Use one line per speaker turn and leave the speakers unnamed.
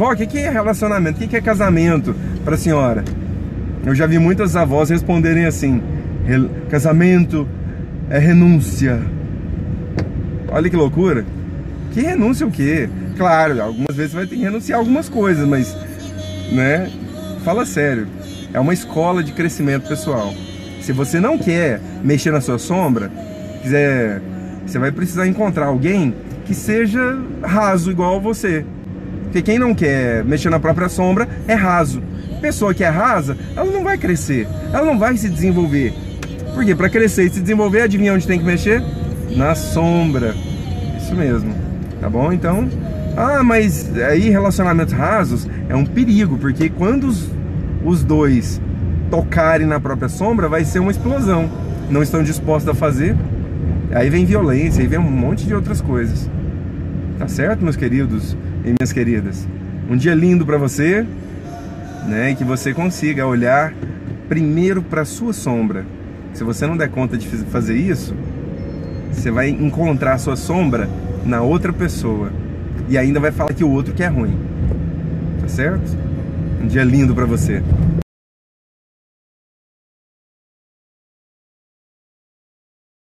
Vó, o que, que é relacionamento? O que, que é casamento pra senhora? Eu já vi muitas avós responderem assim: casamento é renúncia. Olha que loucura. Que renúncia o quê? Claro, algumas vezes vai ter que renunciar algumas coisas, mas, né? Fala sério. É uma escola de crescimento pessoal. Se você não quer mexer na sua sombra, quiser, você vai precisar encontrar alguém que seja raso igual a você. Porque quem não quer mexer na própria sombra é raso. Pessoa que é rasa, ela não vai crescer, ela não vai se desenvolver. Porque para crescer e se desenvolver, adivinha onde tem que mexer? Na sombra. Isso mesmo. Tá bom? Então, ah, mas aí relacionamentos rasos é um perigo, porque quando os, os dois tocarem na própria sombra, vai ser uma explosão. Não estão dispostos a fazer. Aí vem violência, aí vem um monte de outras coisas. Tá certo, meus queridos e minhas queridas? Um dia lindo para você, né? E que você consiga olhar primeiro para sua sombra. Se você não der conta de fazer isso, você vai encontrar a sua sombra na outra pessoa e ainda vai falar que o outro que é ruim. Tá certo? Um dia lindo para você.